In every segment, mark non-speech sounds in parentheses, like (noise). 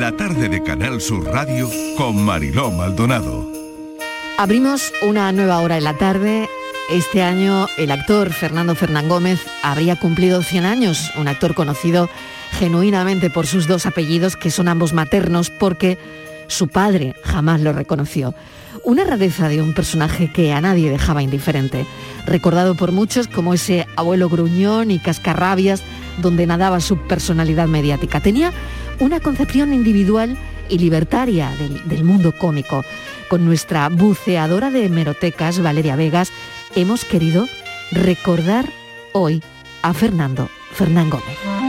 la tarde de Canal Sur Radio con Mariló Maldonado. Abrimos una nueva hora en la tarde. Este año el actor Fernando Fernán Gómez habría cumplido 100 años, un actor conocido genuinamente por sus dos apellidos, que son ambos maternos, porque su padre jamás lo reconoció. Una rareza de un personaje que a nadie dejaba indiferente, recordado por muchos como ese abuelo gruñón y cascarrabias donde nadaba su personalidad mediática. Tenía una concepción individual y libertaria del, del mundo cómico. Con nuestra buceadora de hemerotecas, Valeria Vegas, hemos querido recordar hoy a Fernando Fernán Gómez.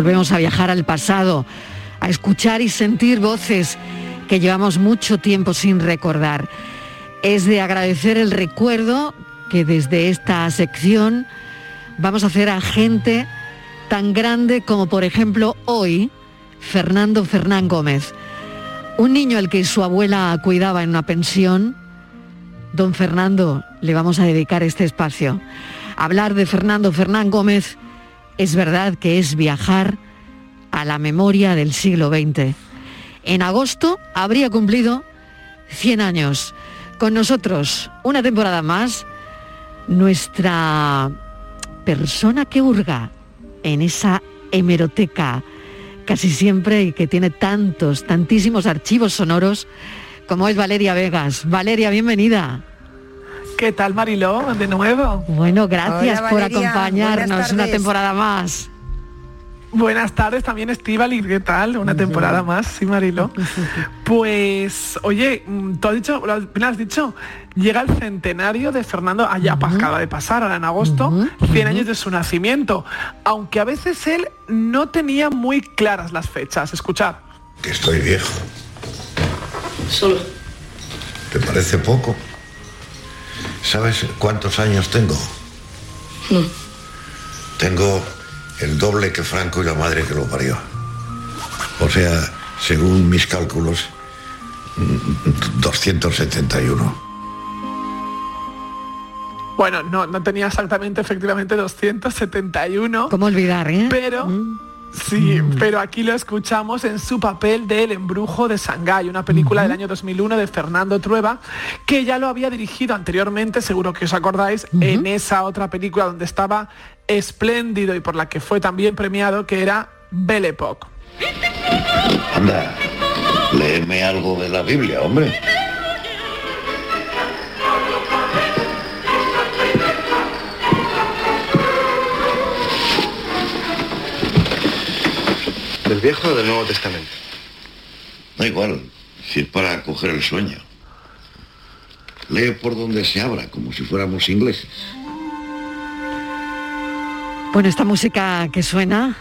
Volvemos a viajar al pasado, a escuchar y sentir voces que llevamos mucho tiempo sin recordar. Es de agradecer el recuerdo que desde esta sección vamos a hacer a gente tan grande como por ejemplo hoy Fernando Fernán Gómez, un niño al que su abuela cuidaba en una pensión. Don Fernando, le vamos a dedicar este espacio. Hablar de Fernando Fernán Gómez es verdad que es viajar a la memoria del siglo XX. En agosto habría cumplido 100 años. Con nosotros, una temporada más, nuestra persona que hurga en esa hemeroteca casi siempre y que tiene tantos, tantísimos archivos sonoros como es Valeria Vegas. Valeria, bienvenida. ¿Qué tal, Mariló? De nuevo. Bueno, gracias por acompañarnos una temporada más. Buenas tardes también, Estivali. ¿Qué tal? Una temporada más, sí, Marilo. (laughs) Pues, oye, tú has dicho, lo has dicho, llega el centenario de Fernando allá acaba de pasar, ahora en agosto, 100 años de su nacimiento. Aunque a veces él no tenía muy claras las fechas. Escuchad. Que estoy viejo. Solo. ¿Te parece poco? ¿Sabes cuántos años tengo? No. Tengo el doble que Franco y la madre que lo parió. O sea, según mis cálculos, 271. Bueno, no, no tenía exactamente, efectivamente, 271. ¿Cómo olvidar, eh? Pero... Mm. Sí, pero aquí lo escuchamos en su papel de El embrujo de Shanghái, una película del año 2001 de Fernando Trueba, que ya lo había dirigido anteriormente, seguro que os acordáis, en esa otra película donde estaba espléndido y por la que fue también premiado, que era Belle Époque. Anda, léeme algo de la Biblia, hombre. ¿Del Viejo o del Nuevo Testamento? Da igual, si es para coger el sueño. Lee por donde se abra, como si fuéramos ingleses. Bueno, esta música que suena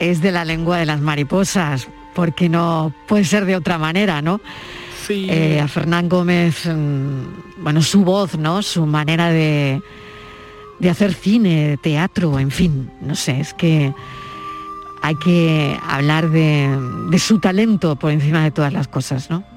es de la lengua de las mariposas, porque no puede ser de otra manera, ¿no? Sí. Eh, a Fernán Gómez, mm, bueno, su voz, ¿no? Su manera de, de hacer cine, teatro, en fin, no sé, es que hay que hablar de, de su talento por encima de todas las cosas, ¿no?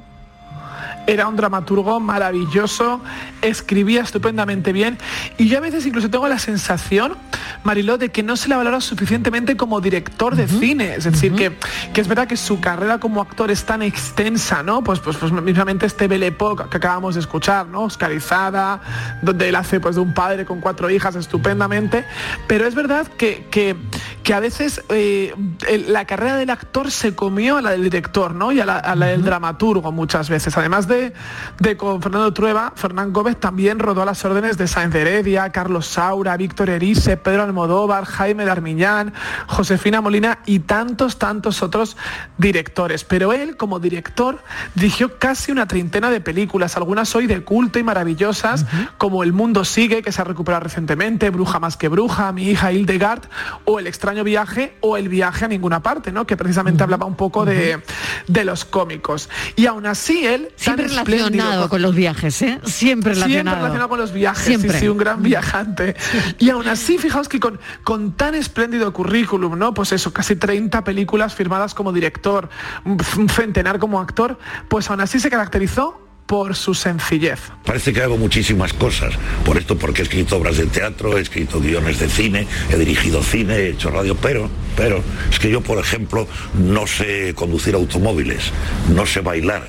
Era un dramaturgo maravilloso, escribía estupendamente bien y yo a veces incluso tengo la sensación, Mariló, de que no se le valora suficientemente como director de cine. Es decir, que, que, es verdad que su carrera como actor es tan extensa, ¿no? Pues, pues, pues mismamente este Belle Époque que acabamos de escuchar, ¿no? Oscarizada, donde él hace pues de un padre con cuatro hijas estupendamente. Pero es verdad que, que, que a veces eh, el, la carrera del actor se comió a la del director, ¿no? Y a la, a la del dramaturgo muchas veces. Además de de, de con Fernando Trueba, Fernán Gómez también rodó a las órdenes de Sáenz Heredia, Carlos Saura, Víctor Erice, Pedro Almodóvar, Jaime Darmiñán, Josefina Molina y tantos, tantos otros directores. Pero él, como director, dirigió casi una treintena de películas, algunas hoy de culto y maravillosas, como El Mundo Sigue, que se ha recuperado recientemente, Bruja más que Bruja, Mi hija Hildegard, o El extraño viaje, o El viaje a ninguna parte, ¿no? que precisamente hablaba un poco de, de, los cómicos. Y aún así él... Siempre relacionado con los viajes, ¿eh? Siempre relacionado. Siempre relacionado con los viajes, Siempre. Sí, un gran viajante. Y aún así, fijaos que con, con tan espléndido currículum, ¿no? Pues eso, casi 30 películas firmadas como director, un centenar como actor, pues aún así se caracterizó por su sencillez. Parece que hago muchísimas cosas, por esto porque he escrito obras de teatro, he escrito guiones de cine, he dirigido cine, he hecho radio, pero, pero, es que yo, por ejemplo, no sé conducir automóviles, no sé bailar,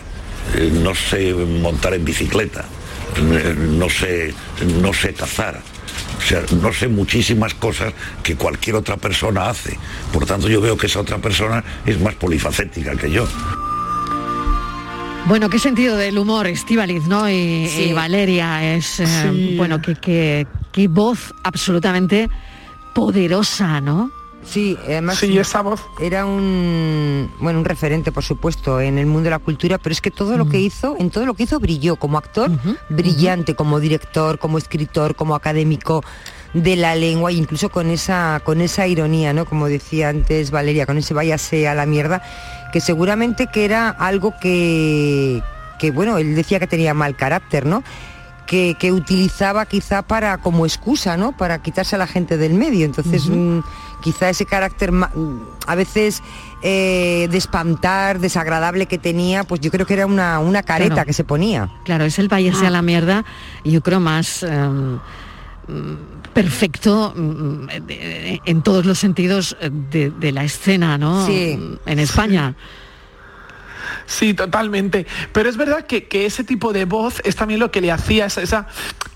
no sé montar en bicicleta, eh, no sé, no sé cazar. O sea, no sé muchísimas cosas que cualquier otra persona hace. Por tanto, yo veo que esa otra persona es más polifacética que yo. Bueno, qué sentido del humor, Estivaliz, ¿no? Y, sí. y Valeria es, eh, bueno, qué, qué, qué voz absolutamente poderosa, ¿no? Sí, además sí, esa voz. era un bueno un referente, por supuesto, en el mundo de la cultura, pero es que todo lo que hizo, en todo lo que hizo brilló como actor, uh -huh, brillante, uh -huh. como director, como escritor, como académico de la lengua, incluso con esa con esa ironía, ¿no? Como decía antes Valeria, con ese váyase a la mierda, que seguramente que era algo que que bueno, él decía que tenía mal carácter, ¿no? Que, que, utilizaba quizá para como excusa, ¿no? Para quitarse a la gente del medio. Entonces, uh -huh. Quizá ese carácter a veces eh, de espantar, desagradable que tenía, pues yo creo que era una, una careta claro. que se ponía. Claro, es el váyase ah. a la mierda, yo creo más um, perfecto um, en todos los sentidos de, de, la escena, ¿no? Sí. En España. (laughs) Sí, totalmente. Pero es verdad que, que, ese tipo de voz es también lo que le hacía, esa, esa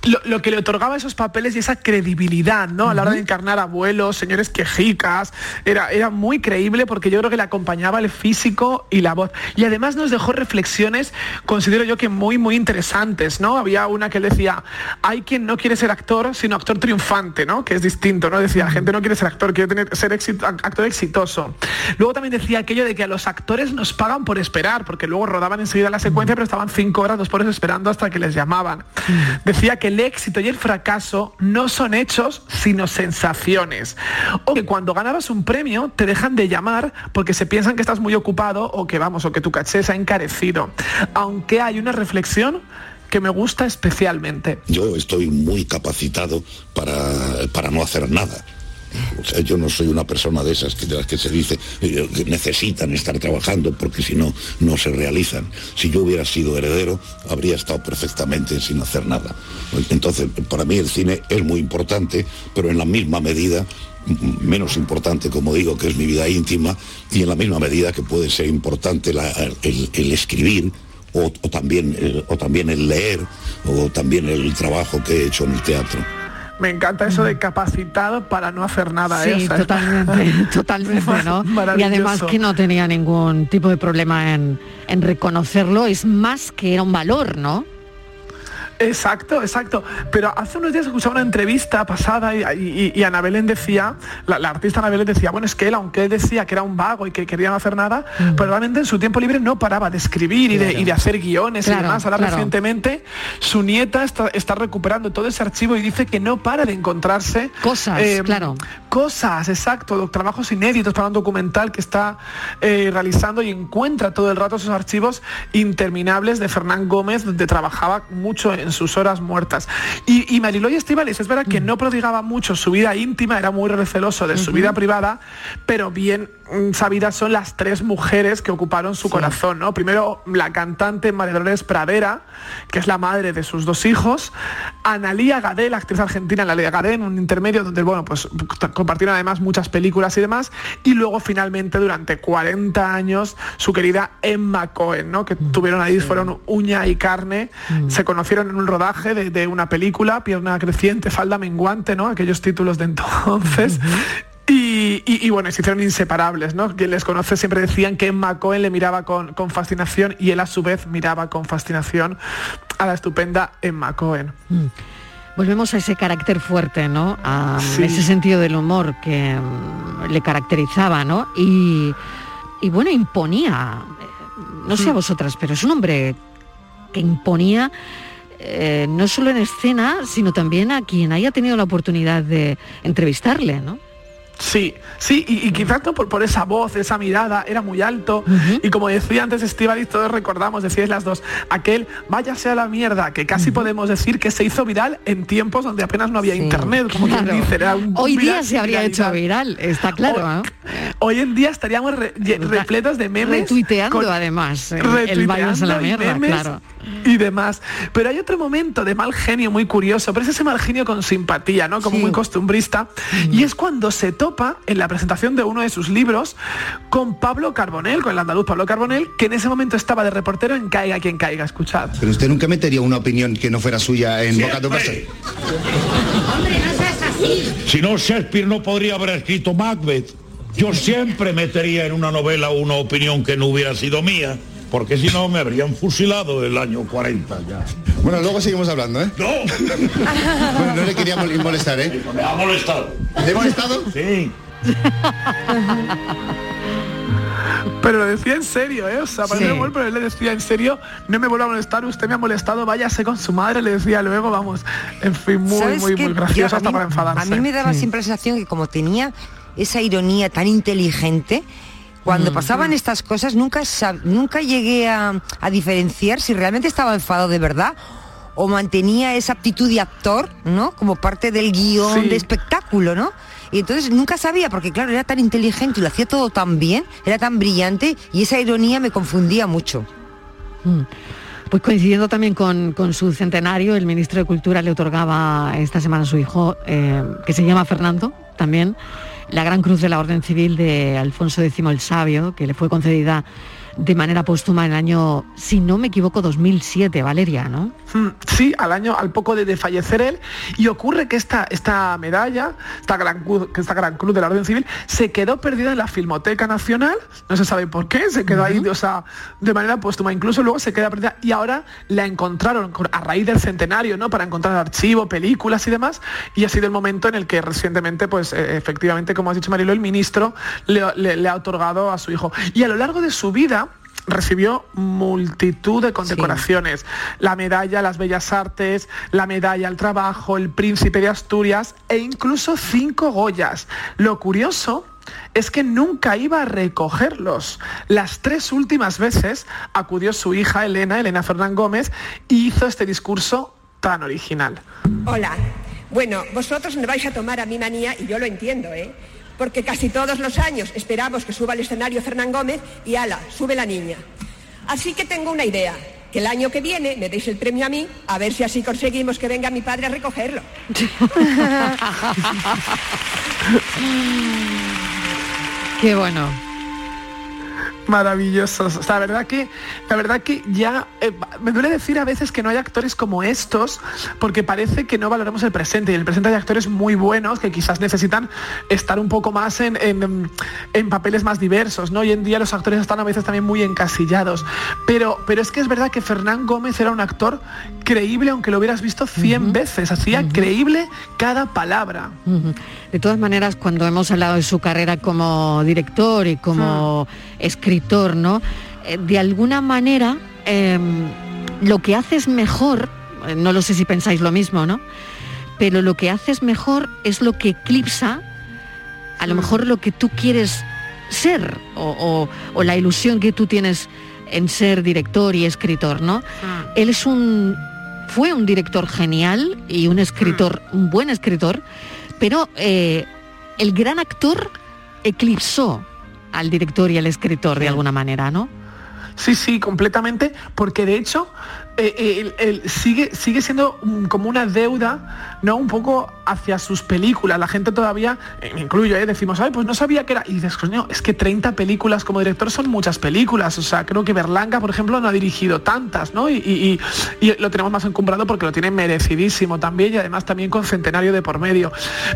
lo, lo, que le otorgaba esos papeles y esa credibilidad, ¿no? A la hora de encarnar abuelos, señores quejicas, era, era muy creíble porque yo creo que le acompañaba el físico y la voz. Y además nos dejó reflexiones, considero yo que muy, muy interesantes, ¿no? Había una que decía, hay quien no quiere ser actor, sino actor triunfante, ¿no? Que es distinto, ¿no? Decía, la gente no quiere ser actor, quiere tener, ser actor exitoso. Luego también decía aquello de que a los actores nos pagan por esperar, porque luego rodaban enseguida la secuencia, pero estaban cinco horas, dos pobres esperando hasta que les llamaban. Decía que el éxito y el fracaso no son hechos, sino sensaciones. O que cuando ganabas un premio te dejan de llamar porque se piensan que estás muy ocupado o que vamos, o que tu caché se ha encarecido. Aunque hay una reflexión que me gusta especialmente. Yo estoy muy capacitado para, para no hacer nada. Yo no soy una persona de esas que, de las que se dice eh, que necesitan estar trabajando porque si no, no se realizan. Si yo hubiera sido heredero, habría estado perfectamente sin hacer nada. Entonces, para mí el cine es muy importante, pero en la misma medida menos importante, como digo, que es mi vida íntima, y en la misma medida que puede ser importante el, escribir, o, o, también, o también el leer, o también el trabajo que he hecho en el teatro. Me encanta eso de capacitado para no hacer nada. Sí, ¿eh? totalmente, (laughs) totalmente, ¿no? Y además que no tenía ningún tipo de problema en, en reconocerlo, es más que era un valor, ¿no? Exacto, exacto. Pero hace unos días escuchaba una entrevista pasada y, y, y Ana Belén decía, la, la, artista Ana Belén decía, bueno, es que él, aunque él decía que era un vago y que quería no hacer nada, mm. pero realmente en su tiempo libre no paraba de escribir claro. y, de, y, de, hacer guiones claro, y demás. Ahora claro. recientemente su nieta está, está, recuperando todo ese archivo y dice que no para de encontrarse cosas, eh, claro. Cosas, exacto, trabajos inéditos para un documental que está eh, realizando y encuentra todo el rato esos archivos interminables de Fernán Gómez, donde trabajaba mucho en en sus horas muertas. Y, y Mariloy Estivales, es verdad que no prodigaba mucho su vida íntima, era muy receloso de su vida privada, pero bien mm, sabidas son las tres mujeres que ocuparon su sí. corazón, ¿no? Primero la cantante María Dolores Pradera, que es la madre de sus dos hijos, Analía Gadel, actriz argentina Analía Gadel, en un intermedio donde, bueno, pues compartieron además muchas películas y demás, y luego finalmente durante 40 años su querida Emma Cohen, ¿no? Que -huh. tuvieron ahí, fueron uña y carne, -huh. se conocieron en un rodaje de, de, una película, Pierna Creciente, Falda Menguante, ¿no? Aquellos títulos de entonces. Y, y, bueno, se hicieron inseparables, ¿no? Quien les conoce siempre decían que Emma Cohen le miraba con, fascinación y él a su vez miraba con fascinación a la estupenda Emma Cohen. Mm. Volvemos a ese carácter fuerte, ¿no? A ese sentido del humor que mm, le caracterizaba, ¿no? Y, bueno, imponía, no sé a vosotras, pero es un hombre que imponía eh, no solo en escena, sino también a quien haya tenido la oportunidad de entrevistarle, ¿no? Sí, sí, y, quizás no por, por, esa voz, esa mirada, era muy alto. Y como decía antes y todos recordamos, decíais las dos, aquel váyase a la mierda, que casi podemos decir que se hizo viral en tiempos donde apenas no había internet, como quien dice. Hoy día se habría hecho viral, está claro. Hoy, en día estaríamos repletos de memes. Retuiteando además, el váyase a la mierda, claro y demás. Pero hay otro momento de mal genio muy curioso, pero es ese mal genio con simpatía, ¿no? Como muy costumbrista. Y es cuando se topa en la presentación de uno de sus libros con Pablo Carbonell, con el andaluz Pablo Carbonell, que en ese momento estaba de reportero en Caiga quien caiga, escuchad. Pero usted nunca metería una opinión que no fuera suya en Boca de Hombre, no seas así. Si no, Shakespeare no podría haber escrito Macbeth. Yo siempre metería en una novela una opinión que no hubiera sido mía porque si no me habrían fusilado el año 40 ya. Bueno, luego seguimos hablando, ¿eh? No. bueno, no le quería molestar, ¿eh? Me ha molestado. ¿Le he molestado? Sí. (laughs) Pero lo decía en serio, ¿eh? O sea, sí. pero él le decía en serio, no me vuelva a molestar, usted me ha molestado, váyase con su madre, le decía luego, vamos, en fin, muy, muy, muy gracioso hasta para enfadarse. A mí me daba siempre la sensación que como tenía esa ironía tan inteligente, cuando mm. pasaban estas cosas nunca, nunca llegué a, diferenciar si realmente estaba enfadado de verdad o mantenía esa aptitud de actor, ¿no? Como parte del guion de espectáculo, ¿no? Y entonces nunca sabía, porque claro, era tan inteligente y lo hacía todo tan bien, era tan brillante y esa ironía me confundía mucho. Mm. Pues coincidiendo también con, su centenario, el ministro de Cultura le otorgaba esta semana a su hijo, eh, que se llama Fernando, también, la Gran Cruz de la Orden Civil de Alfonso X el Sabio, que le fue concedida de manera póstuma en el año, si no me equivoco, 2007, Valeria, ¿no? Hmm, sí, al año, al poco de, fallecer él, y ocurre que esta, esta medalla, esta gran, esta gran cruz de la Orden Civil, se quedó perdida en la Filmoteca Nacional, no se sabe por qué, se quedó ahí, o sea, de manera póstuma, incluso luego se queda perdida, y ahora la encontraron a raíz del centenario, ¿no? Para encontrar archivo, películas y demás, y ha sido el momento en el que recientemente, pues eh, efectivamente, como has dicho Marilo, el ministro le ha otorgado a su hijo. Y a lo largo de su vida, recibió multitud de condecoraciones. La medalla a las Bellas Artes, la medalla al trabajo, el príncipe de Asturias e incluso cinco Goyas. Lo curioso es que nunca iba a recogerlos. Las tres últimas veces acudió su hija Elena, Elena Fernán Gómez, y hizo este discurso tan original. Hola. Bueno, vosotros me vais a tomar a mi manía y yo lo entiendo, ¿eh? Porque casi todos los años esperamos que suba al escenario Fernán Gómez y ala, sube la niña. Así que tengo una idea, que el año que viene me deis el premio a mí, a ver si así conseguimos que venga mi padre a recogerlo. (laughs) Qué bueno maravillosos. la verdad que, la verdad que ya eh, me duele decir a veces que no hay actores como estos, porque parece que no valoramos el presente. Y en el presente hay actores muy buenos que quizás necesitan estar un poco más en, en, papeles más diversos. ¿no? Hoy en día los actores están a veces también muy encasillados. Pero, pero es que es verdad que Fernán Gómez era un actor creíble, aunque lo hubieras visto 100 veces. Hacía creíble cada palabra. De todas maneras, cuando hemos hablado de su carrera como director y como escritor, ¿no? Eh, de alguna manera, em, lo que haces mejor, eh, no lo sé si pensáis lo mismo, ¿no? Pero lo que haces mejor es lo que eclipsa a lo mejor lo que tú quieres ser o, o la ilusión que tú tienes en ser director y escritor, ¿no? Él es un fue un director genial y un escritor, mm. un buen escritor, pero eh, el gran actor eclipsó al director y al escritor de alguna manera, ¿no? Sí, sí, completamente, porque de hecho eh, eh, sigue, sigue siendo mm, como una deuda, ¿no? Un poco hacia sus películas. La gente todavía, eh, me incluyo, ¿eh? decimos, ay, pues no sabía que era. Y dices, coño, es que 30 películas como director son muchas películas. O sea, creo que Berlanga, por ejemplo, no ha dirigido tantas, ¿no? Y, y- y- y lo tenemos más encumbrado porque lo tiene merecidísimo también y además también con centenario de por medio.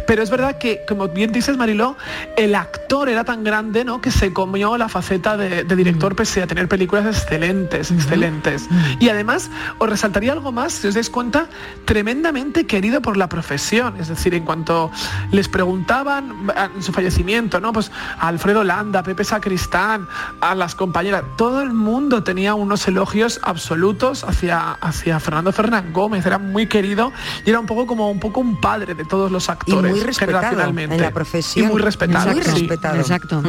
Pero es verdad que, como bien dices, Mariló, el actor era tan grande, ¿no? Que se comió la faceta de, de director pese a tener películas excelentes, excelentes. Y además, os resaltaría algo más, si os dais cuenta, tremendamente querido por la profesión. Es decir, en cuanto les preguntaban a- en su fallecimiento, ¿no? Pues a Alfredo Landa, a Pepe Sacristán, a las compañeras, todo el mundo tenía unos elogios absolutos hacia, hacia Fernando Fernán Gómez. Era muy querido y era un poco como un poco un padre de todos los actores muy respetado generacionalmente. en la profesión. Y muy respetado. Muy sí. respetado. Exacto.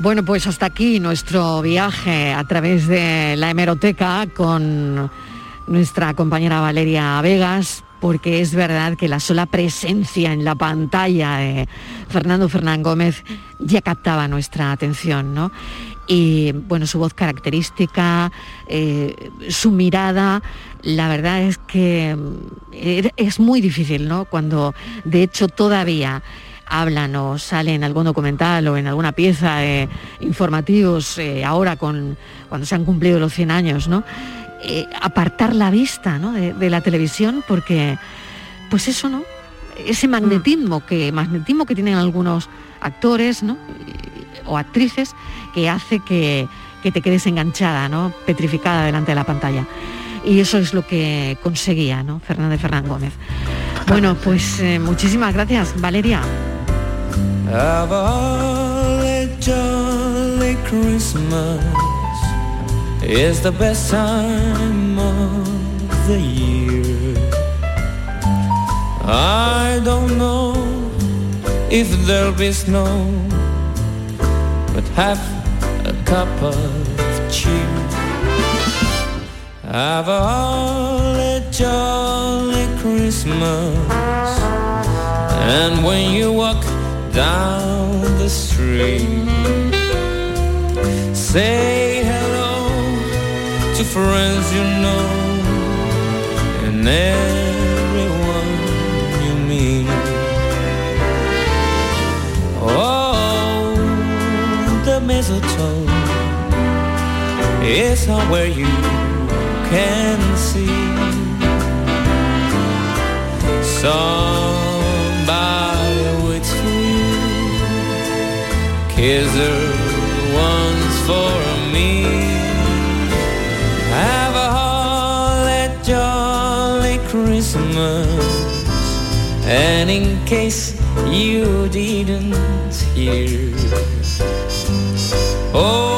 Bueno, pues hasta aquí nuestro viaje a través de la hemeroteca con nuestra compañera Valeria Vegas, porque es verdad que la sola presencia en la pantalla de Fernando Fernán Gómez ya captaba nuestra atención, ¿no? Y bueno, su voz característica, eh, su mirada, la verdad es que er- es muy difícil, ¿no? Cuando de hecho todavía hablan o sale en algún documental o en alguna pieza de informativos eh, ahora con cuando se han cumplido los 100 años, ¿no? Eh, apartar la vista ¿no? de, de la televisión porque pues eso no ese magnetismo que magnetismo que tienen algunos actores ¿no? o actrices que hace que, que te quedes enganchada no petrificada delante de la pantalla y eso es lo que conseguía ¿no? Fernández Fernán Gómez bueno pues eh, muchísimas gracias Valeria Have a holly jolly Christmas It's the best time of the year. I don't know if there'll be snow, but have a cup of cheer. Have a holly jolly Christmas, and when you walk down the street. Say hello to friends you know and everyone you meet. Oh, the mistletoe is somewhere you can see. Somebody Kiss her once for me. Have a holly jolly Christmas. And in case you didn't hear, oh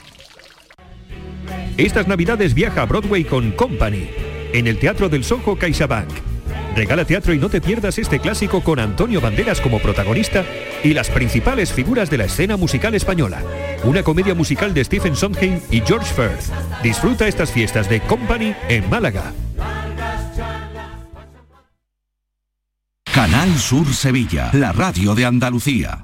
Estas navidades viaja a Broadway con Company, en el Teatro del Soho CaixaBank. Regala teatro y no te pierdas este clásico con Antonio Banderas como protagonista y las principales figuras de la escena musical española. Una comedia musical de Stephen Sondheim y George Firth. Disfruta estas fiestas de Company en Málaga. Canal Sur Sevilla, la radio de Andalucía.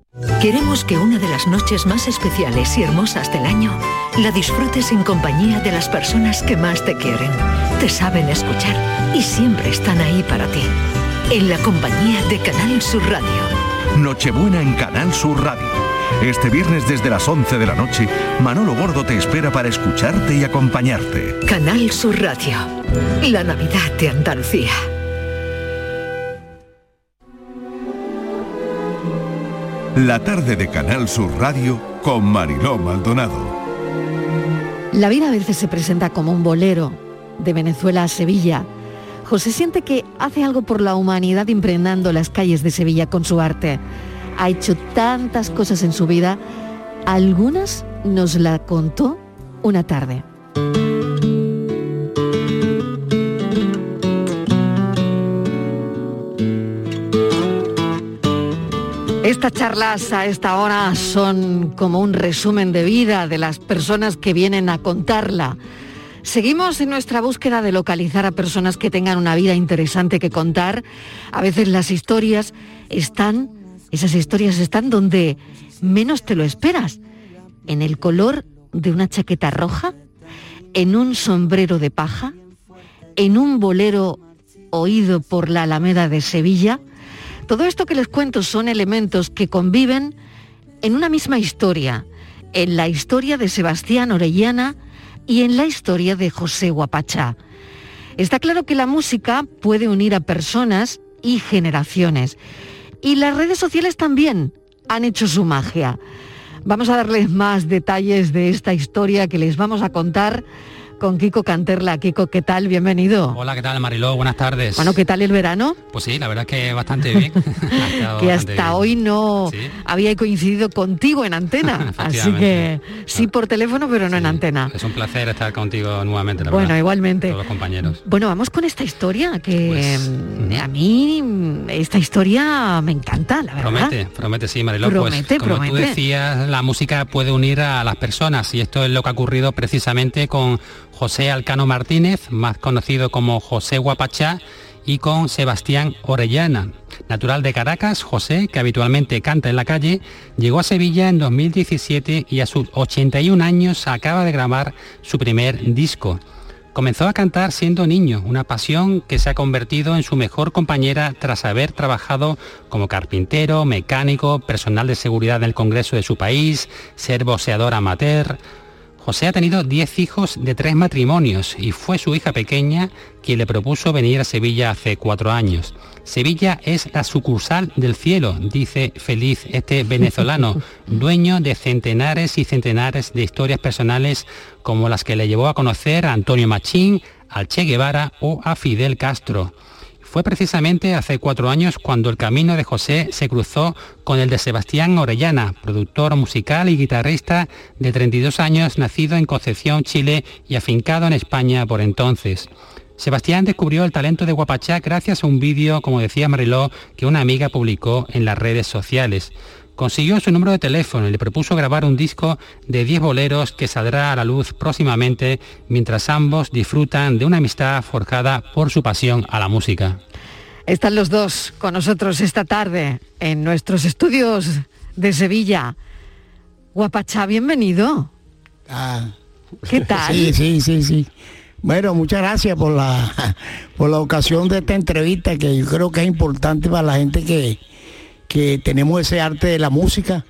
Queremos que una de las noches más especiales y hermosas del año la disfrutes en compañía de las personas que más te quieren, te saben escuchar y siempre están ahí para ti. En la compañía de Canal Sur Radio. Nochebuena en Canal Sur Radio. Este viernes desde las 11 de la noche, Manolo Gordo te espera para escucharte y acompañarte. Canal Sur Radio. La Navidad de Andalucía. La tarde de Canal Sur Radio con Mariló Maldonado. La vida a veces se presenta como un bolero de Venezuela a Sevilla. José siente que hace algo por la humanidad impregnando las calles de Sevilla con su arte. Ha hecho tantas cosas en su vida, algunas nos la contó una tarde. Estas charlas a esta hora son como un resumen de vida de las personas que vienen a contarla. Seguimos en nuestra búsqueda de localizar a personas que tengan una vida interesante que contar. A veces las historias están, esas historias están donde menos te lo esperas. En el color de una chaqueta roja, en un sombrero de paja, en un bolero oído por la Alameda de Sevilla. Todo esto que les cuento son elementos que conviven en una misma historia, en la historia de Sebastián Orellana y en la historia de José Guapachá. Está claro que la música puede unir a personas y generaciones. Y las redes sociales también han hecho su magia. Vamos a darles más detalles de esta historia que les vamos a contar con Kiko Canterla. Kiko, ¿qué tal? Bienvenido. Hola, ¿qué tal Mariló? Buenas tardes. Bueno, ¿qué tal el verano? Pues sí, la verdad es que bastante bien. (laughs) (laughs) que hasta hoy no ¿Sí? había coincidido contigo en antena. (laughs) Así que sí por teléfono, pero no sí. en antena. Es un placer estar contigo nuevamente, la Bueno, verdad. igualmente. Todos los compañeros. Bueno, vamos con esta historia que Pues, a mí esta historia me encanta, la verdad. Promete, promete, sí, Mariló. Promete, pues como tú decías, la música puede unir a las personas y esto es lo que ha ocurrido precisamente con José Alcano Martínez, más conocido como José Guapachá, y con Sebastián Orellana. Natural de Caracas, José, que habitualmente canta en la calle, llegó a Sevilla en 2017 y a sus 81 años acaba de grabar su primer disco. Comenzó a cantar siendo niño, una pasión que se ha convertido en su mejor compañera tras haber trabajado como carpintero, mecánico, personal de seguridad del Congreso de su país, ser boxeador amateur. José ha tenido 10 hijos de tres matrimonios y fue su hija pequeña quien le propuso venir a Sevilla hace cuatro años. Sevilla es la sucursal del cielo, dice feliz este venezolano, (laughs) dueño de centenares y centenares de historias personales como las que le llevó a conocer a Antonio Machín, al Che Guevara o a Fidel Castro. Fue precisamente hace cuatro años cuando el camino de José se cruzó con el de Sebastián Orellana, productor musical y guitarrista de 32 años, nacido en Concepción, Chile y afincado en España por entonces. Sebastián descubrió el talento de Guapachá gracias a un vídeo, como decía Mariló, que una amiga publicó en las redes sociales. Consiguió su número de teléfono y le propuso grabar un disco de 10 boleros que saldrá a la luz próximamente mientras ambos disfrutan de una amistad forjada por su pasión a la música. Están los dos con nosotros esta tarde en nuestros estudios de Sevilla. Guapachá, bienvenido. ¿Qué tal? Ah. Sí, sí, sí, sí. Bueno, muchas gracias por la, (laughs) por la ocasión de esta entrevista que yo creo que es importante para la gente que, que tenemos ese arte de la música.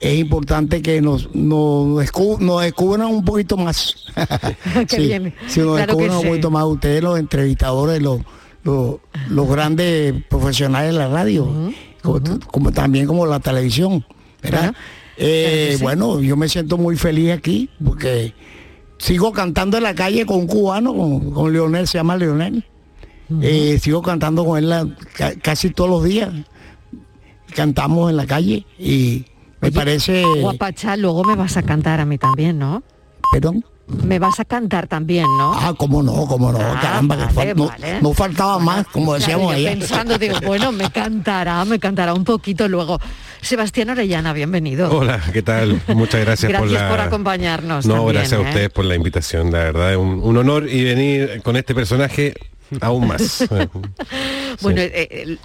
Es importante que nos, nos, descu- nos descubran un poquito más. (laughs) Qué Sí, bien. Si nos Claro descubran un sí. poquito más ustedes, los entrevistadores, los, los, los grandes profesionales de la radio, como, como también como la televisión. ¿verdad? Eh, Bueno, yo me siento muy feliz aquí porque sigo cantando en la calle con un cubano, con, con Leonel, se llama Leonel. Eh, sigo cantando con él la- ca- casi todos los días. Cantamos en la calle y me parece... Guapachá, luego me vas a cantar a mí también, ¿no? Perdón. Me vas a cantar también, ¿no? Ah, cómo no, cómo no, caramba, que vale, fal- no, vale. no faltaba más, como decíamos Claro, ayer. pensando, digo, bueno, me cantará, me cantará un poquito luego. Sebastián Orellana, bienvenido. Hola, ¿qué tal? Muchas gracias, Gracias por la... por acompañarnos No, también, gracias a ¿eh? ustedes por la invitación, la verdad, es un, un honor y venir con este personaje aún más. (laughs) Bueno, eh, eh,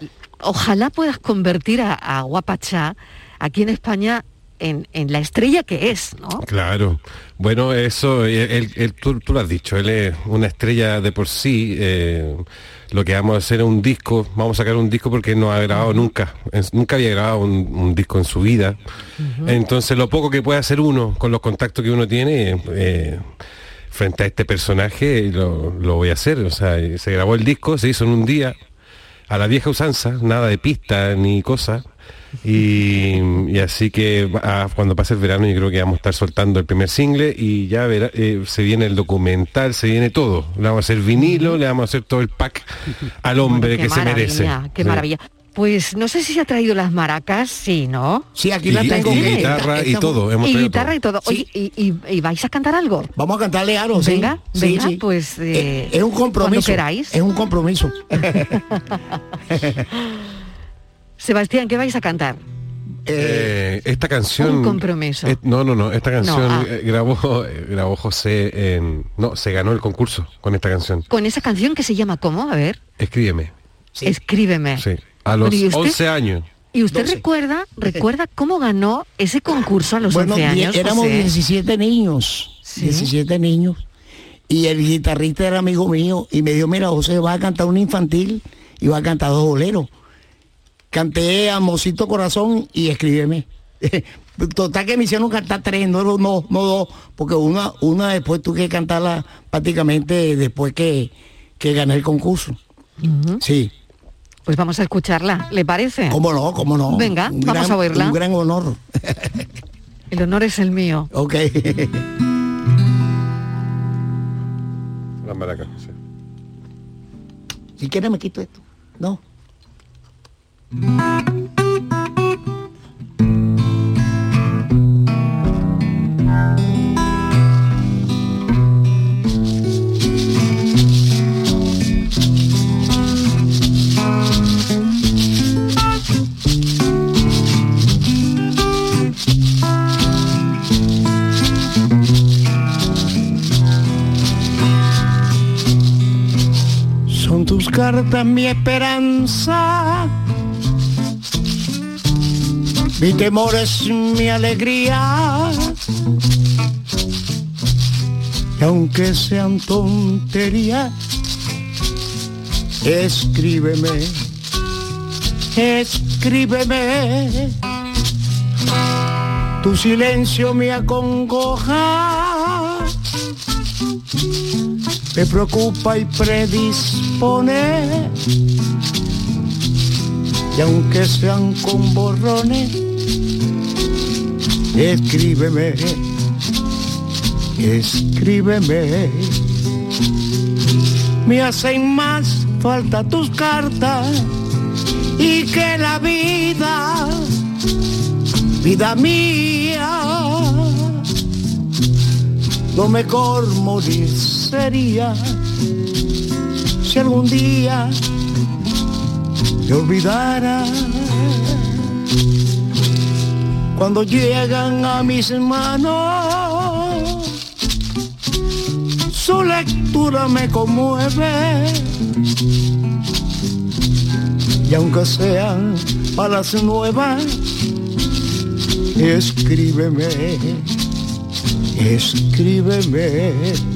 ojalá puedas convertir a, a Guapachá aquí en España en, en la estrella que es, ¿no? Claro. Bueno, eso, él, él- él- tú, tú lo has dicho, él es una estrella de por sí. eh, lo que vamos a hacer es un disco, vamos a sacar un disco porque no ha grabado nunca, es- nunca había grabado un, un disco en su vida. Entonces, lo poco que puede hacer uno con los contactos que uno tiene, eh, frente a este personaje, lo, lo voy a hacer. O sea, se grabó el disco, se hizo en un día, a la vieja usanza, nada de pista ni cosa. Y, y así que ah, cuando pase el verano yo creo que vamos a estar soltando el primer single y ya verá, eh, se viene el documental, se viene todo. Le vamos a hacer vinilo, le vamos a hacer todo el pack al hombre Qué que se merece. maravilla, Qué Sí. Pues no sé si se ha traído las maracas, sí, ¿no? Sí, aquí la tengo. y guitarra y todo, hemos y guitarra todo. y todo. Oye, y, y- y vais a cantar algo? Vamos a cantarle algo, sí. Venga, Sí, venga, sí. pues... eh, es un compromiso. Cuando queráis. Es un compromiso. (laughs) Sebastián, ¿qué vais a cantar? Eh, esta canción Un compromiso. eh, no no no esta canción ah. eh, grabó eh, grabó José en no se ganó el concurso con esta canción Con esa canción que se llama ¿cómo? A ver, escríbeme escríbeme. sí a los Pero, ¿y usted? 11 años ¿Y usted recuerda, recuerda cómo ganó ese concurso a los bueno, 11 die- años? éramos José? 17 niños. 17 niños. Y el guitarrista era amigo mío y me dijo, mira, José, va a cantar un infantil y va a cantar dos boleros. Canté Amosito Corazón y escríbeme. (laughs) Total que me hicieron cantar tres, no, no, no dos, porque una, una después tuve que cantarla prácticamente después que, que gané el concurso. Sí. Pues vamos a escucharla, ¿le parece? ¿Cómo no? ¿Cómo no? Venga, Un vamos gran- a oírla. Un gran honor. El honor es el mío. Ok. las maracas José. Si quieres me quito esto. No. Cartas mi esperanza. Mi temor es mi alegría. Y aunque sean tonterías, escríbeme, escríbeme. Tu silencio me acongoja, me preocupa y predispone. Y aunque sean con borrones, escríbeme, escríbeme. Me hacen más falta tus cartas y que la vida, vida mía, lo mejor morir sería algún día te olvidara. Cuando llegan a mis manos, su lectura me conmueve. Y aunque sean palas nuevas, escríbeme, escríbeme.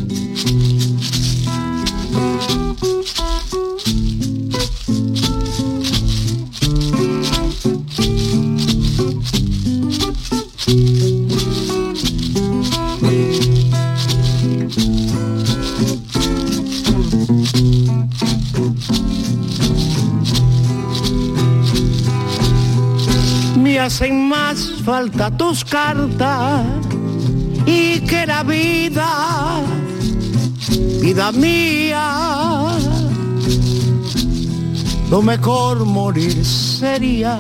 Falta tus cartas y que la vida, vida mía, lo mejor morir sería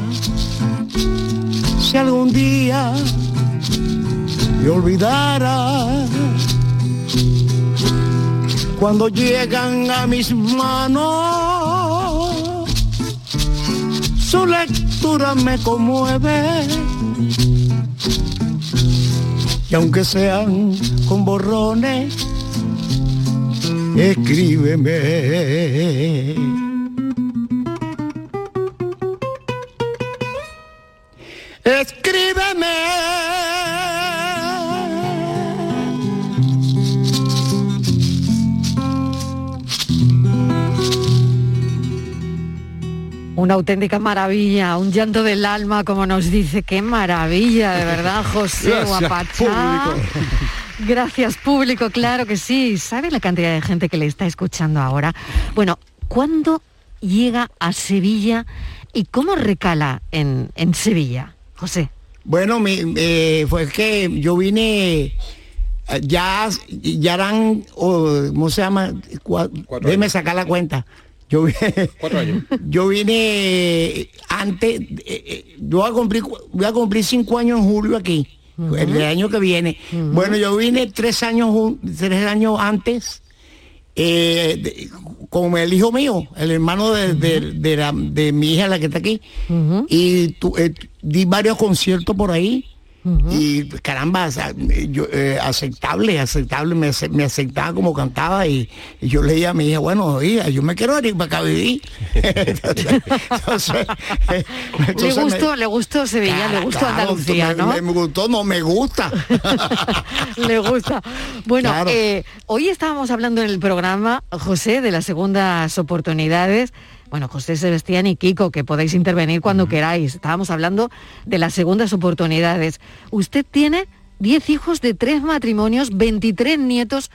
si algún día me olvidara. Cuando llegan a mis manos, su lectura me conmueve. Y aunque sean con borrones, escríbeme. Una auténtica maravilla, un llanto del alma, como nos dice. Qué maravilla, de verdad, José Gracias, Guapachá. público. Gracias, público, claro que sí. ¿Sabe la cantidad de gente que le está escuchando ahora? Bueno, ¿cuándo llega a Sevilla y cómo recala en, en Sevilla, José? Bueno, mi- eh, fue que yo vine, eh, ya, ya eran, oh, ¿cómo se llama? Cua- Déjeme sacar la cuenta. Yo vine, (laughs) yo vine antes, eh, eh, yo voy a cumplir, cu- voy a cumplir cinco años en julio aquí, el año que viene. Bueno, yo vine tres años, tres años antes, eh, de- con el hijo mío, el hermano de, de- de la- de mi hija, la que está aquí, y tu- eh, di varios conciertos por ahí. Y caramba, yo, eh, aceptable, aceptable, me, me aceptaba como cantaba y, y yo le dije a mi hija, bueno, hija, yo me quiero ir para acá a vivir. (laughs) entonces, entonces, Le me- gustó, le gustó Sevilla, le Claro, gustó claro, Andalucía, me- ¿no? Me, me gustó, no me gusta. (laughs) Le gusta. Bueno, Claro. eh, hoy estábamos hablando en el programa, José, de las segundas oportunidades. Bueno, José Sebastián y Kiko, que podéis intervenir cuando queráis. Estábamos hablando de las segundas oportunidades. Usted tiene 10 hijos de tres matrimonios, 23 nietos.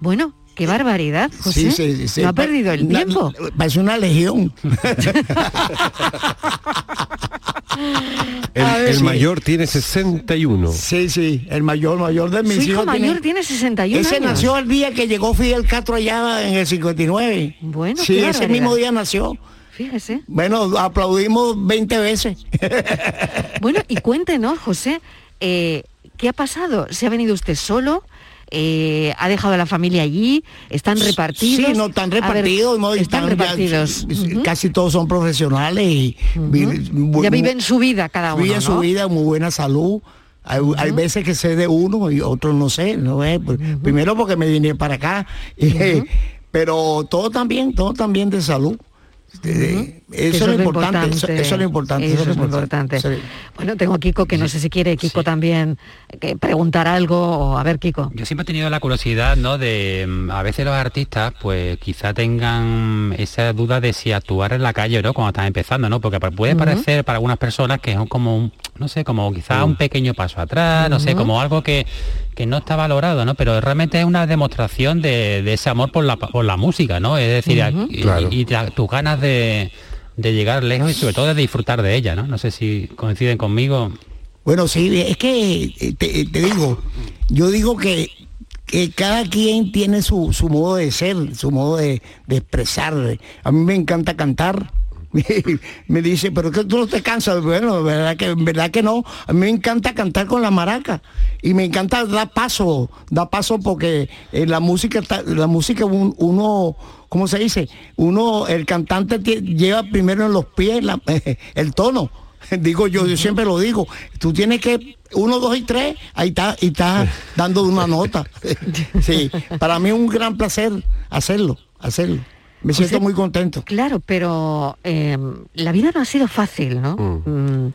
Bueno, qué barbaridad, José. Sí, sí, sí. No ha perdido el tiempo. Parece una legión. (laughs) El, A ver, el sí. mayor tiene 61. Sí, sí, el mayor, mayor de mis Su hijo hijos. mayor tiene 61 Ese años. nació el día que llegó Fidel Castro allá en el 59. Bueno, Sí, qué ese mismo día nació. Fíjese. Bueno, aplaudimos 20 veces. Bueno, y cuéntenos, José, eh, ¿qué ha pasado? ¿Se ha venido usted solo? Eh, ¿Ha dejado a la familia allí? ¿Están repartidos? Sí, no están ver, repartidos, no, están, ya-. Casi todos son profesionales y vi- bu- Ya viven su vida cada uno, viven su vida, muy buena salud. Hay, hay veces que sé de uno y otros no sé, ¿no es? Pues, Primero porque me vine para acá, (laughs) y- pero todo también, todo también de salud. Eh, Que Eso, es lo importante, eso, eso es lo importante. Eso es lo importante. Sí. Bueno, tengo a Kiko, que no sé si quiere Kiko también que preguntar algo. O, a ver, Kiko. Yo siempre he tenido la curiosidad, ¿no? De mm, a veces los artistas, pues quizá tengan esa duda de si actuar en la calle, ¿no? Cuando están empezando, ¿no? Porque puede parecer para algunas personas que son como un, no sé, como quizá un pequeño paso atrás, no sé, como algo que, que no está valorado, ¿no? Pero realmente es una demostración de, de ese amor por la, por la música, ¿no? Es decir, y, Claro. y la- tus ganas de, de llegar lejos y sobre todo de disfrutar de ella, ¿no? No sé si coinciden conmigo. Bueno, sí, es que eh, te, te digo, yo digo que, que cada quien tiene su, su modo de ser, su modo de, de expresar. A mí me encanta cantar. (laughs) me dice, pero que tú no te cansas. Bueno, verdad que, verdad que no. A mí me encanta cantar con la maraca y me encanta dar paso, dar paso porque eh, la música, está- la música un- uno, ¿cómo se dice? Uno, el cantante lleva primero en los pies la- (laughs) el tono. (laughs) Digo yo, yo siempre lo digo, tú tienes que, uno, dos y tres, ahí está, y está dando una nota. Sí, para mí es un gran placer hacerlo, hacerlo. Me José, siento muy contento. Claro, pero eh, la vida no ha sido fácil, ¿no? Mm,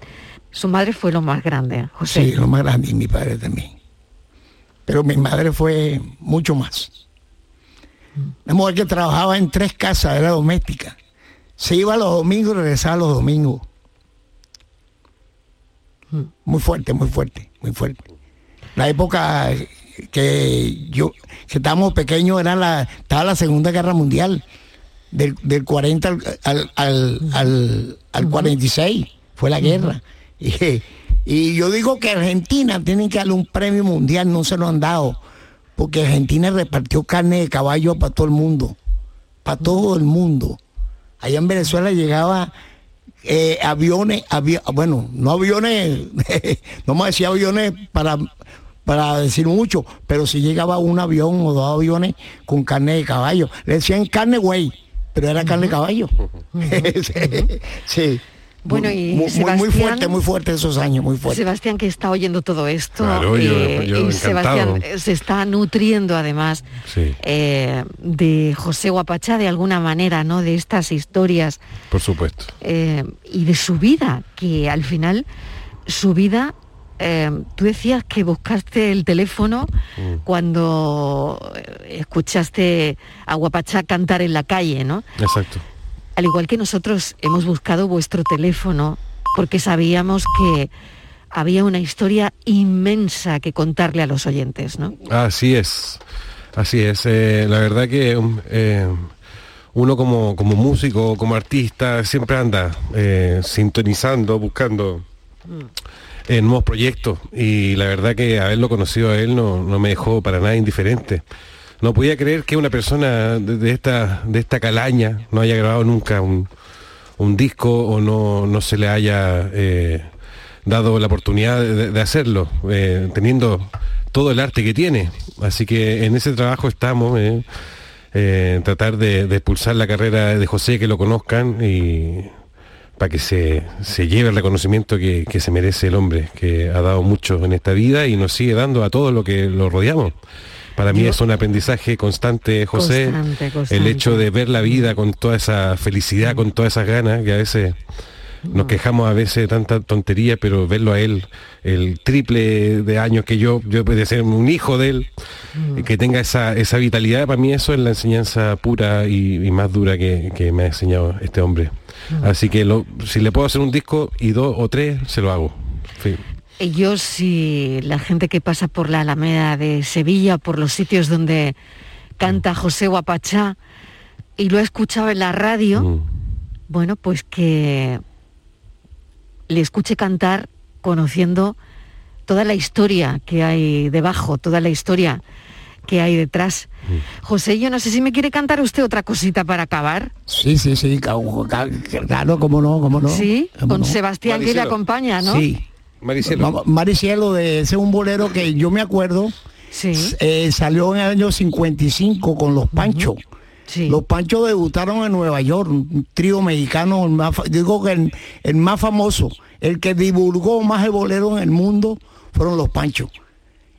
Su madre fue lo más grande, José. Sí, lo más grande y mi padre también. Pero mi madre fue mucho más. Una mujer que trabajaba en tres casas, era doméstica. Se iba los domingos y regresaba los domingos. Muy fuerte, muy fuerte, muy fuerte. La época que yo, que estábamos pequeños, era la, estaba la Segunda Guerra Mundial, del, del 40 al, al, al, al- al 46, fue la guerra. (laughs) Y, y yo digo que Argentina tiene que darle un premio mundial, no se lo han dado, porque Argentina repartió carne de caballo para todo el mundo, para todo el mundo. Allá en Venezuela llegaba eh, aviones, avi- bueno, no aviones, (laughs) no me decía aviones para, para decir mucho, pero si llegaba un avión o dos aviones con carne de caballo. Le decían carne güey, pero era carne de caballo. (laughs) sí, sí. Bueno, Muy- y muy, muy, fuerte, muy fuerte esos años, muy fuerte. Sebastián que está oyendo todo esto Claro, eh, yo y encantado. Sebastián eh, se está nutriendo además Sí, eh, de José Guapachá de alguna manera, ¿no? De estas historias por supuesto. eh, y de su vida, que al final su vida, eh, tú decías que buscaste el teléfono cuando eh, escuchaste a Guapachá cantar en la calle, ¿no? Exacto. Al igual que nosotros hemos buscado vuestro teléfono porque sabíamos que había una historia inmensa que contarle a los oyentes, ¿no? Así es, así es. Eh, la verdad que um, eh, uno como, como músico, como artista, siempre anda eh, sintonizando, buscando eh, nuevos proyectos y la verdad que haberlo conocido a él no, no me dejó para nada indiferente. No podía creer que una persona de, esta, de esta calaña no haya grabado nunca un, un disco o no, no se le haya eh, dado la oportunidad de, hacerlo, eh, teniendo todo el arte que tiene. Así que en ese trabajo estamos, eh, tratar de, de impulsar la carrera de José, que lo conozcan y para que se, se lleve el reconocimiento que, que se merece el hombre, que ha dado mucho en esta vida y nos sigue dando a todos lo que lo rodeamos. Para mí Yo- es un aprendizaje constante, José, Constante, el hecho de ver la vida con toda esa felicidad, con todas esas ganas, que a veces nos quejamos a veces de tanta tontería, pero verlo a él, el triple de años que yo, yo puede ser un hijo de él, que tenga esa, esa vitalidad, para mí eso es la enseñanza pura y, y más dura que, que me ha enseñado este hombre. Así que lo- si le puedo hacer un disco y dos o tres, se lo hago. Sí. Y Yo si la gente que pasa por la Alameda de Sevilla, por los sitios donde canta José Guapachá y lo he escuchado en la radio, bueno, pues que le escuche cantar conociendo toda la historia que hay debajo, toda la historia que hay detrás. José, yo no sé si me quiere cantar usted otra cosita para acabar. Sí, sí, sí, claro, cómo no, cómo no. Sí, cómo con no. Sebastián que le acompaña, ¿no? Sí. Maricielo. Maricielo, de ese es un bolero que yo me acuerdo. eh, salió en el año 55 con Los Panchos. Los Panchos debutaron en Nueva York, un trío mexicano, el más, fa- digo que el, el más famoso, el que divulgó más el bolero en el mundo, fueron Los Panchos.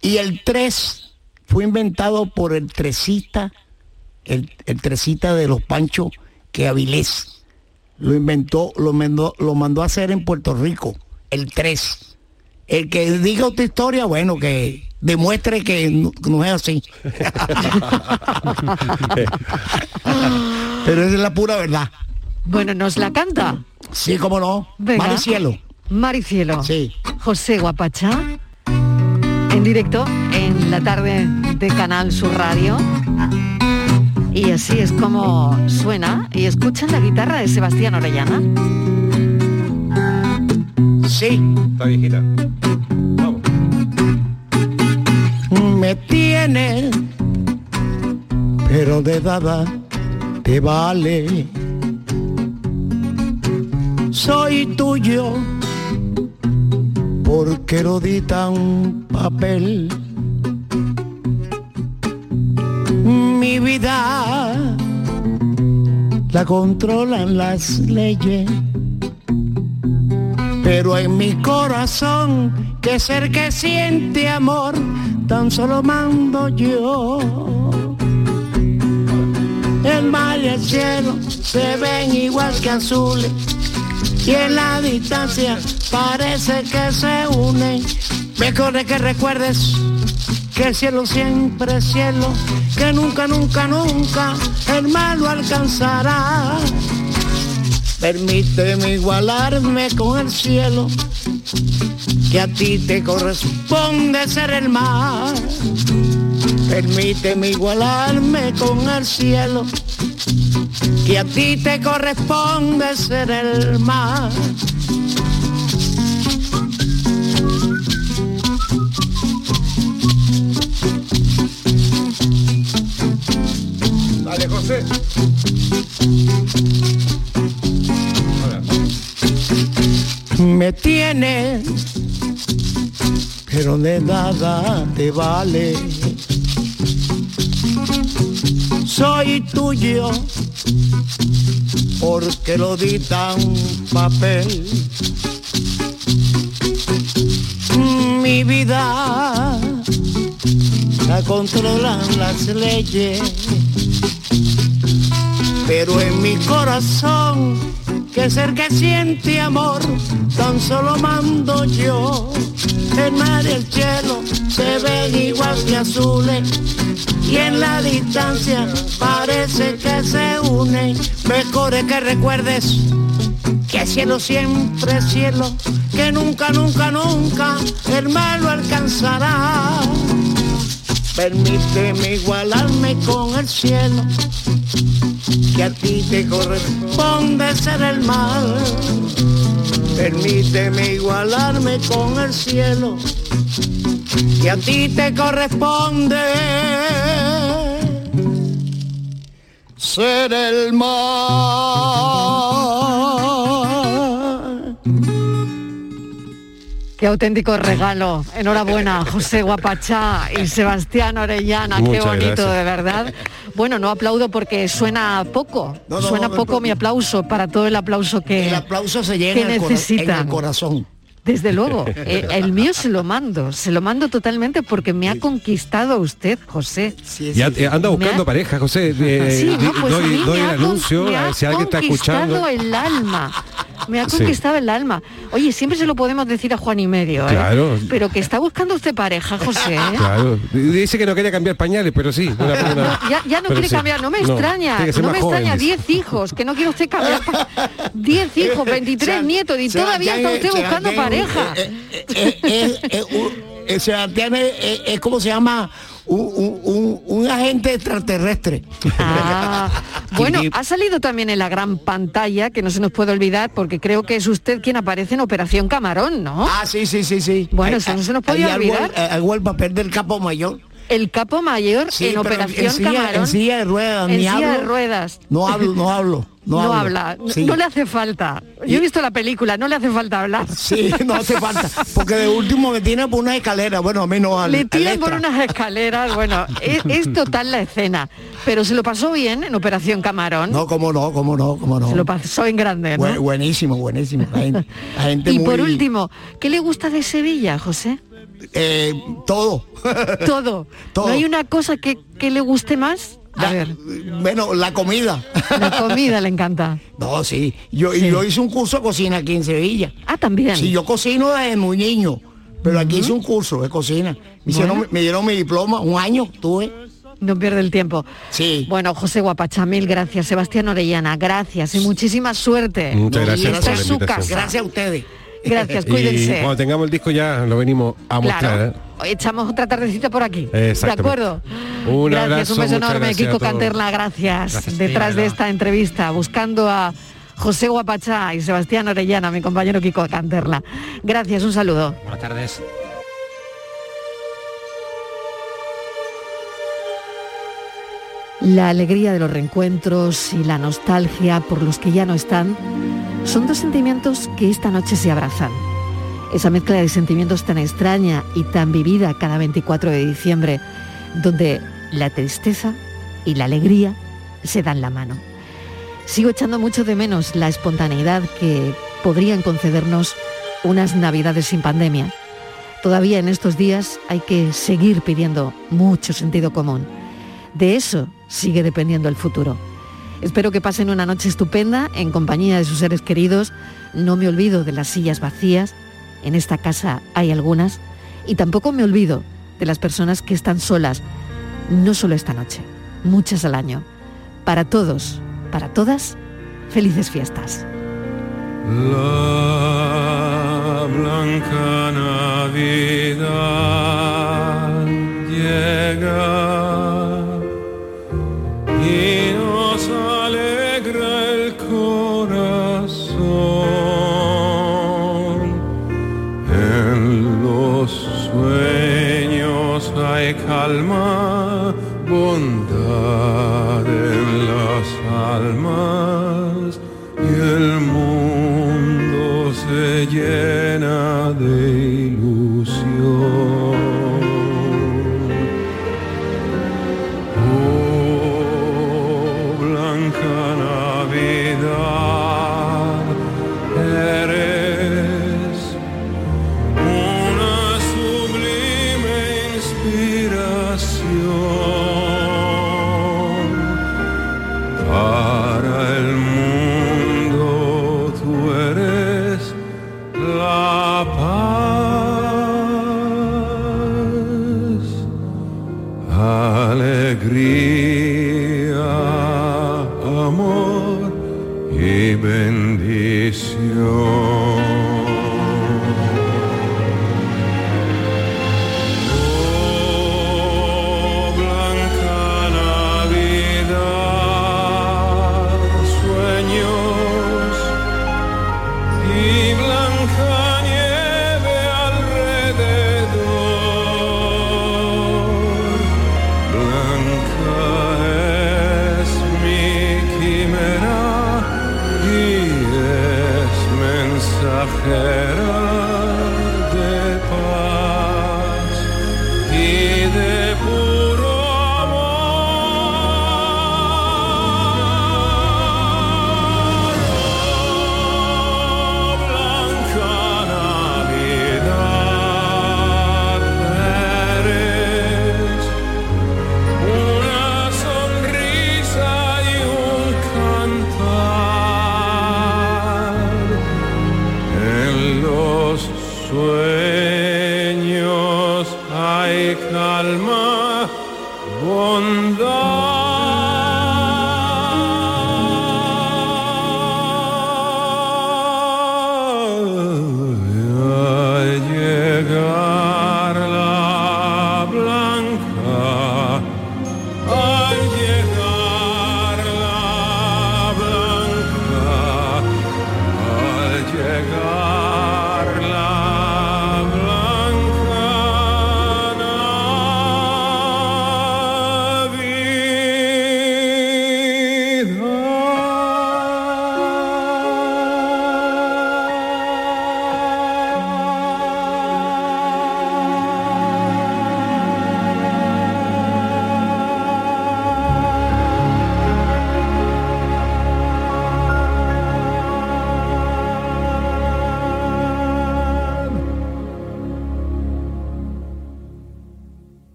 Y el 3 fue inventado por el tresista, el, el tresista de Los Panchos, que Avilés. lo inventó, lo mandó, lo mandó a hacer en Puerto Rico, el 3. El que diga otra historia, bueno, que demuestre que no, que no es así. (laughs) Pero esa es la pura verdad. Bueno, ¿nos la canta? Sí, cómo no. Venga. Mar y cielo. Mar y cielo. Sí. José Guapachá, en directo en la tarde de Canal Sur Radio. Y así es como suena. Y escuchan la guitarra de Sebastián Orellana. Sí. Está viejita. Me tiene, pero de dada te vale. Soy tuyo, porque lo dita un papel. Mi vida la controlan las leyes pero en mi corazón, que ser que siente amor, tan solo mando yo. El mar y el cielo se ven igual que azules, y en la distancia parece que se unen. Mejor de que recuerdes que el cielo siempre es cielo, que nunca, nunca, nunca el mal lo alcanzará. Permíteme igualarme con el cielo, que a ti te corresponde ser el mar. Permíteme igualarme con el cielo, que a ti te corresponde ser el mar. Dale, José. me tienes, pero de nada te vale. Soy tuyo, porque lo dita un papel. Mi vida la controlan las leyes, pero en mi corazón que ser que siente amor, tan solo mando yo. El mar y el cielo se ven igual que azules, y en la distancia parece que se unen. Mejor es que recuerdes que el cielo siempre cielo, que nunca, nunca, nunca el mal lo alcanzará. Permíteme igualarme con el cielo, que a ti te corresponde ser el mal. Permíteme igualarme con el cielo, que a ti te corresponde ser el mal. Qué auténtico regalo. Enhorabuena, José Guapachá y Sebastián Orellana. Qué Muchas bonito, gracias. de verdad. Bueno, no aplaudo porque suena poco. No, no, suena no, poco mi aplauso para todo el aplauso que, El aplauso se llena que en el corazón. Desde (laughs) luego, eh, el mío se lo mando, se lo mando totalmente porque me ha conquistado usted, José. Ya eh, anda buscando pareja, José. (laughs) eh, Sí, no, pues a doy mí doy me el anuncio, me ha si alguien está escuchando. conquistado el alma. Me ha Sí. conquistado el alma. Oye, siempre se lo podemos decir a Juan y medio, ¿eh? Claro. Pero que está buscando usted pareja, José. ¿eh? Claro. Dice que no quería cambiar pañales, pero sí. una- una- Ya, ya no pero quiere sí. cambiar, no me No, extraña, no me joven, extraña, dice. 10 hijos, que no quiere usted cambiar. 10 (laughs) hijos, 23 Se- nietos y todavía está usted buscando Sebastián pareja. eh, Sebastián es, como se llama un, un- un- un agente extraterrestre. Ah, (laughs) bueno, ha salido también en la gran pantalla, que no se nos puede olvidar, porque creo que es usted quien aparece en Operación Camarón, ¿no? Ah, sí, sí, sí, sí. Bueno, eso no se nos podía olvidar. el- hago el papel del capo mayor. El capo mayor Sí, en Operación en silla- Camarón. en silla de ruedas, En ni silla de ruedas. No hablo, no hablo. (laughs) No, habla, no- Sí. no le hace falta. Yo he visto la película, no le hace falta hablar. Sí, no hace falta. Porque de último me tiene por una escalera. Bueno, no al, Le tiran por unas escaleras, bueno, es, es total la escena. Pero se lo pasó bien en Operación Camarón. No, cómo no, cómo no, cómo no. Se lo pasó en grande, ¿no? Bu- buenísimo, buenísimo. La gente, la gente y muy- por último, ¿qué le gusta de Sevilla, José? eh, todo. Todo. (laughs) Todo. ¿No hay una cosa que, que le guste más? Da- Bueno, la comida. La comida le encanta. (laughs) No, sí. Yo, y Sí. yo hice un curso de cocina aquí en Sevilla. Ah, también. Sí, yo cocino desde muy niño. Pero aquí hice un curso de cocina. Me, hicieron- Bueno. me dieron mi diploma, un año tuve. No pierde el tiempo. Sí. Bueno, José Guapacha, mil gracias. Sebastián Orellana, gracias y muchísima suerte. Muchas gracias Y esta por es la su invitación. casa. Gracias a ustedes. Gracias, Y cuídense. cuando tengamos el disco ya lo venimos a mostrar. Claro. ¿eh? Echamos otra tardecita por aquí. ¿De acuerdo? Un gracias, abrazo, un beso enorme, Kiko. Canterla, gracias. Gracias, Detrás de esta entrevista, buscando a José Guapachá y Sebastián Orellana, mi compañero Kiko Canterla. Gracias, un saludo. Buenas tardes. La alegría de los reencuentros y la nostalgia por los que ya no están son dos sentimientos que esta noche se abrazan. Esa mezcla de sentimientos tan extraña y tan vivida cada 24 de diciembre, donde la tristeza y la alegría se dan la mano. Sigo echando mucho de menos la espontaneidad que podrían concedernos unas navidades sin pandemia. Todavía en estos días hay que seguir pidiendo mucho sentido común. De eso sigue dependiendo el futuro. Espero que pasen una noche estupenda en compañía de sus seres queridos. No me olvido de las sillas vacías. En esta casa hay algunas. Y tampoco me olvido de las personas que están solas, no solo esta noche, muchas al año. Para todos, para todas, felices fiestas. La blanca Navidad llega y nos alegra el corazón. En los sueños hay calma, bondad en las almas y el mundo se llena de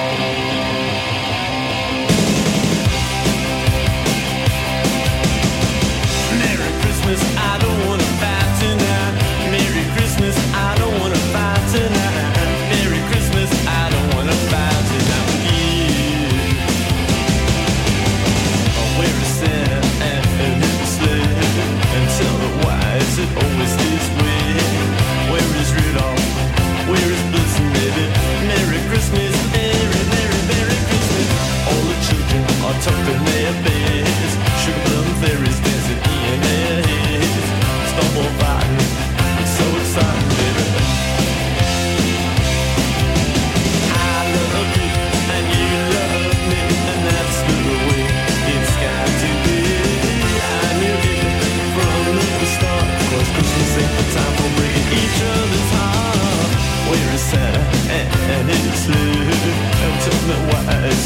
Música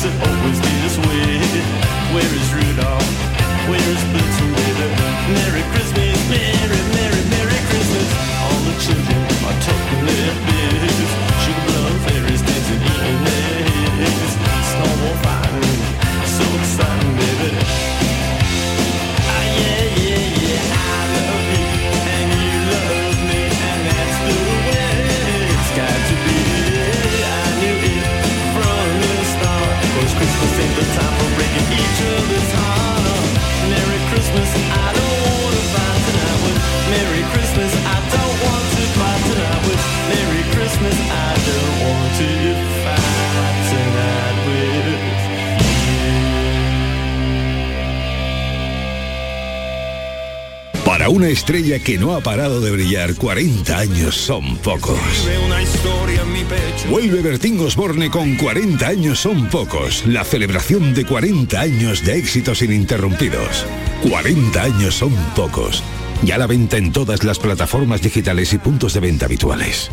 It always this way? Where is Rudolph? Where is Blitzen River? Merry Christmas, Merry, Merry, Merry Christmas. All the children are talking. una estrella que no ha parado de brillar 40 años son pocos. Vuelve Bertín Osborne con 40 años son pocos, la celebración de 40 años de éxitos ininterrumpidos. 40 años son pocos. Ya la venta en todas las plataformas digitales y puntos de venta habituales.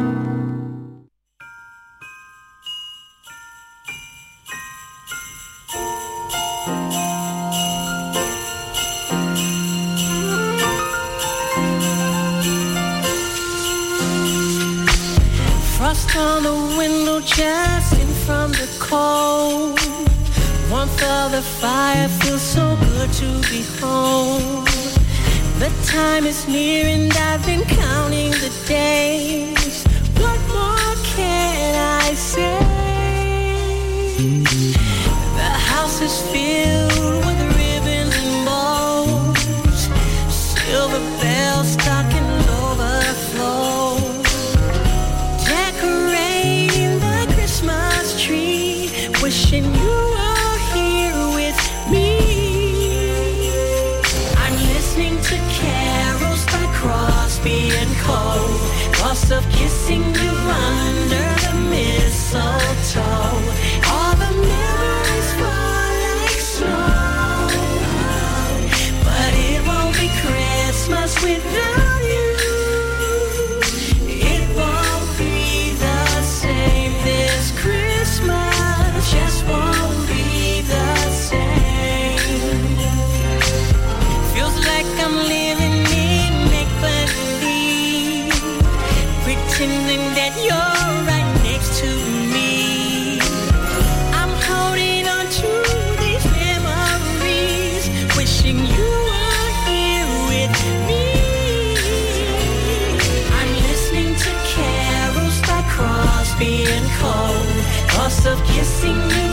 pushing kissing you.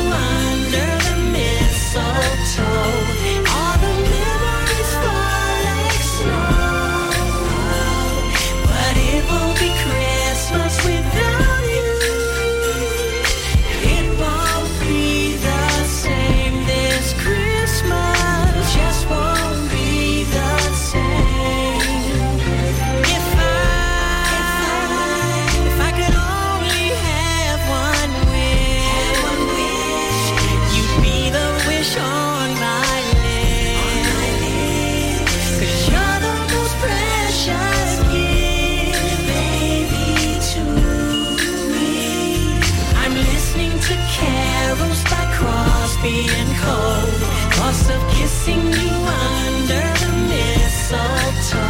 of carols by Crosby and Cole, cost of kissing you under the mistletoe.